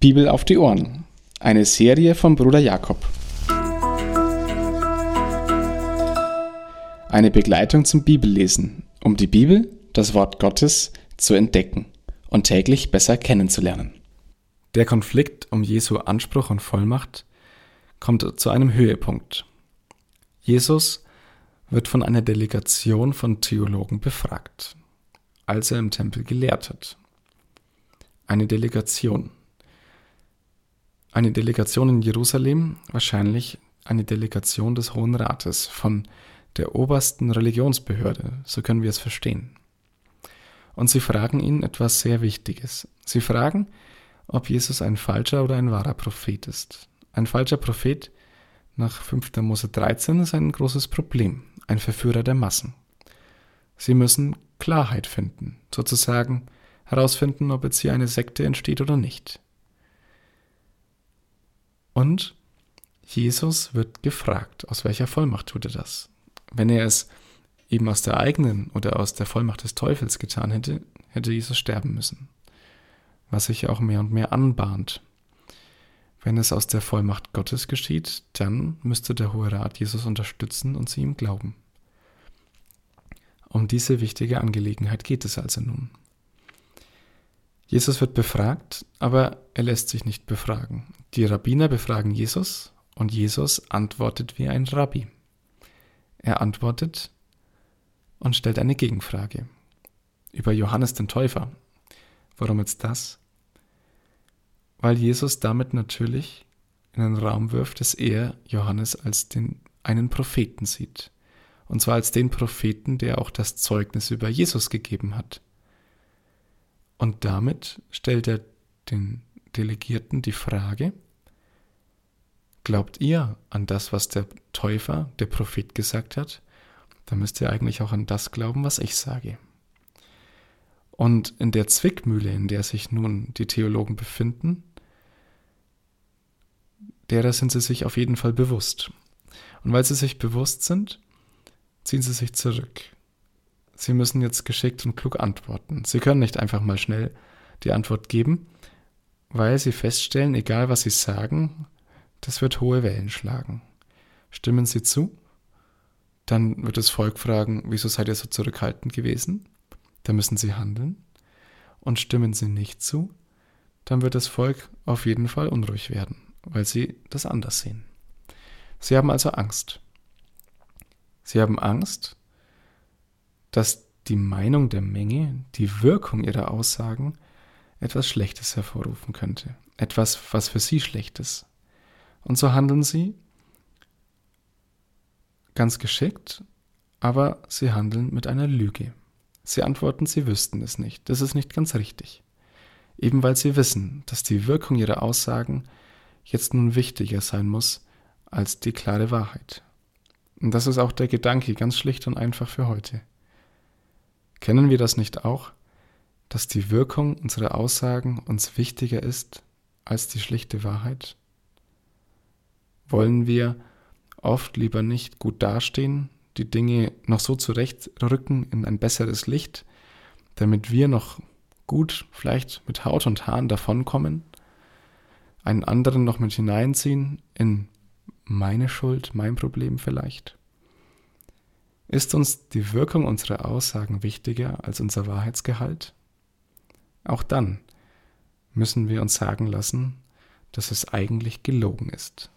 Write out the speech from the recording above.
Bibel auf die Ohren. Eine Serie von Bruder Jakob. Eine Begleitung zum Bibellesen, um die Bibel, das Wort Gottes, zu entdecken und täglich besser kennenzulernen. Der Konflikt um Jesu Anspruch und Vollmacht kommt zu einem Höhepunkt. Jesus wird von einer Delegation von Theologen befragt, als er im Tempel gelehrt hat. Eine Delegation. Eine Delegation in Jerusalem, wahrscheinlich eine Delegation des Hohen Rates, von der obersten Religionsbehörde, so können wir es verstehen. Und sie fragen ihn etwas sehr Wichtiges. Sie fragen, ob Jesus ein falscher oder ein wahrer Prophet ist. Ein falscher Prophet nach 5. Mose 13 ist ein großes Problem, ein Verführer der Massen. Sie müssen Klarheit finden, sozusagen herausfinden, ob jetzt hier eine Sekte entsteht oder nicht. Und Jesus wird gefragt, aus welcher Vollmacht tut er das? Wenn er es eben aus der eigenen oder aus der Vollmacht des Teufels getan hätte, hätte Jesus sterben müssen. Was sich auch mehr und mehr anbahnt. Wenn es aus der Vollmacht Gottes geschieht, dann müsste der Hohe Rat Jesus unterstützen und sie ihm glauben. Um diese wichtige Angelegenheit geht es also nun. Jesus wird befragt, aber er lässt sich nicht befragen. Die Rabbiner befragen Jesus und Jesus antwortet wie ein Rabbi. Er antwortet und stellt eine Gegenfrage über Johannes den Täufer. Warum jetzt das? Weil Jesus damit natürlich in den Raum wirft, dass er Johannes als den einen Propheten sieht. Und zwar als den Propheten, der auch das Zeugnis über Jesus gegeben hat. Und damit stellt er den Delegierten die Frage, glaubt ihr an das, was der Täufer, der Prophet gesagt hat? Dann müsst ihr eigentlich auch an das glauben, was ich sage. Und in der Zwickmühle, in der sich nun die Theologen befinden, derer sind sie sich auf jeden Fall bewusst. Und weil sie sich bewusst sind, ziehen sie sich zurück. Sie müssen jetzt geschickt und klug antworten. Sie können nicht einfach mal schnell die Antwort geben, weil sie feststellen, egal was sie sagen, das wird hohe Wellen schlagen. Stimmen sie zu? Dann wird das Volk fragen, wieso seid ihr so zurückhaltend gewesen? Da müssen sie handeln. Und stimmen sie nicht zu, dann wird das Volk auf jeden Fall unruhig werden, weil sie das anders sehen. Sie haben also Angst. Sie haben Angst, dass die Meinung der Menge, die Wirkung ihrer Aussagen etwas Schlechtes hervorrufen könnte, etwas, was für sie schlecht ist. Und so handeln sie ganz geschickt, aber sie handeln mit einer Lüge. Sie antworten, sie wüssten es nicht. Das ist nicht ganz richtig. Eben weil sie wissen, dass die Wirkung ihrer Aussagen jetzt nun wichtiger sein muss als die klare Wahrheit. Und das ist auch der Gedanke ganz schlicht und einfach für heute. Kennen wir das nicht auch, dass die Wirkung unserer Aussagen uns wichtiger ist als die schlichte Wahrheit? Wollen wir oft lieber nicht gut dastehen, die Dinge noch so zurechtrücken in ein besseres Licht, damit wir noch gut, vielleicht mit Haut und Haaren davonkommen, einen anderen noch mit hineinziehen in meine Schuld, mein Problem vielleicht? Ist uns die Wirkung unserer Aussagen wichtiger als unser Wahrheitsgehalt? Auch dann müssen wir uns sagen lassen, dass es eigentlich gelogen ist.